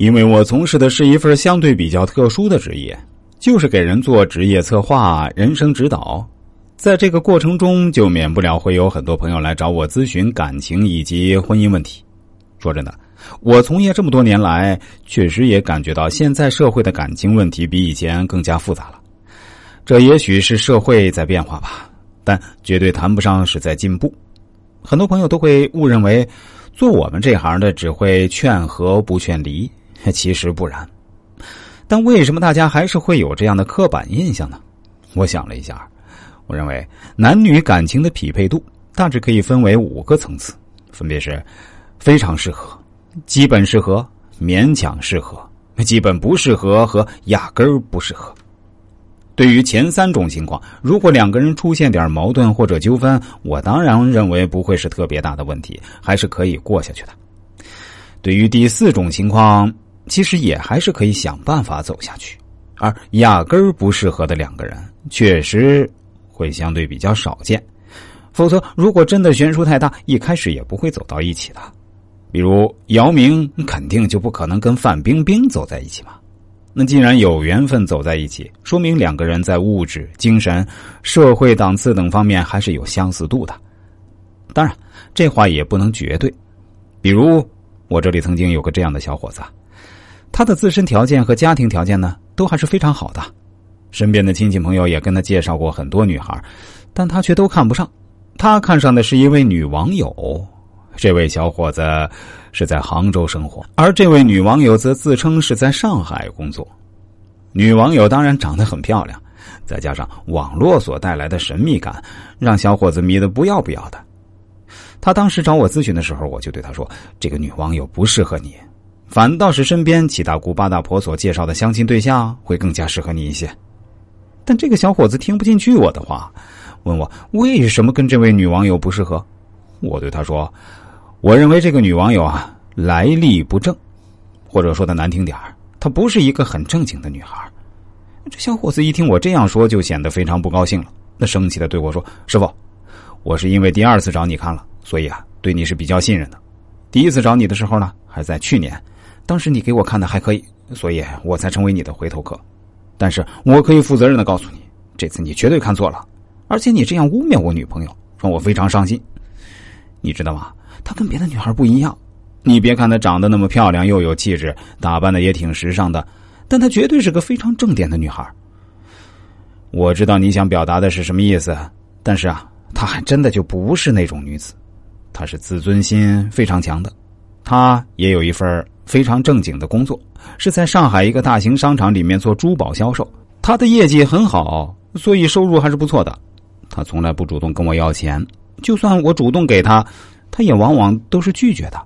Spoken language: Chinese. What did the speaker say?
因为我从事的是一份相对比较特殊的职业，就是给人做职业策划、人生指导。在这个过程中，就免不了会有很多朋友来找我咨询感情以及婚姻问题。说真的，我从业这么多年来，确实也感觉到现在社会的感情问题比以前更加复杂了。这也许是社会在变化吧，但绝对谈不上是在进步。很多朋友都会误认为，做我们这行的只会劝和不劝离。其实不然，但为什么大家还是会有这样的刻板印象呢？我想了一下，我认为男女感情的匹配度大致可以分为五个层次，分别是非常适合、基本适合、勉强适合、基本不适合和压根儿不适合。对于前三种情况，如果两个人出现点矛盾或者纠纷，我当然认为不会是特别大的问题，还是可以过下去的。对于第四种情况，其实也还是可以想办法走下去，而压根儿不适合的两个人，确实会相对比较少见。否则，如果真的悬殊太大，一开始也不会走到一起的。比如姚明肯定就不可能跟范冰冰走在一起嘛。那既然有缘分走在一起，说明两个人在物质、精神、社会档次等方面还是有相似度的。当然，这话也不能绝对。比如我这里曾经有个这样的小伙子。他的自身条件和家庭条件呢，都还是非常好的。身边的亲戚朋友也跟他介绍过很多女孩，但他却都看不上。他看上的是一位女网友。这位小伙子是在杭州生活，而这位女网友则自称是在上海工作。女网友当然长得很漂亮，再加上网络所带来的神秘感，让小伙子迷得不要不要的。他当时找我咨询的时候，我就对他说：“这个女网友不适合你。”反倒是身边七大姑八大婆所介绍的相亲对象会更加适合你一些，但这个小伙子听不进去我的话，问我为什么跟这位女网友不适合。我对他说：“我认为这个女网友啊来历不正，或者说的难听点她不是一个很正经的女孩。”这小伙子一听我这样说，就显得非常不高兴了，那生气的对我说：“师傅，我是因为第二次找你看了，所以啊对你是比较信任的。第一次找你的时候呢，还在去年。”当时你给我看的还可以，所以我才成为你的回头客。但是我可以负责任的告诉你，这次你绝对看错了，而且你这样污蔑我女朋友，让我非常伤心。你知道吗？她跟别的女孩不一样。你别看她长得那么漂亮，又有气质，打扮的也挺时尚的，但她绝对是个非常正点的女孩。我知道你想表达的是什么意思，但是啊，她还真的就不是那种女子，她是自尊心非常强的，她也有一份。非常正经的工作，是在上海一个大型商场里面做珠宝销售。他的业绩很好，所以收入还是不错的。他从来不主动跟我要钱，就算我主动给他，他也往往都是拒绝的。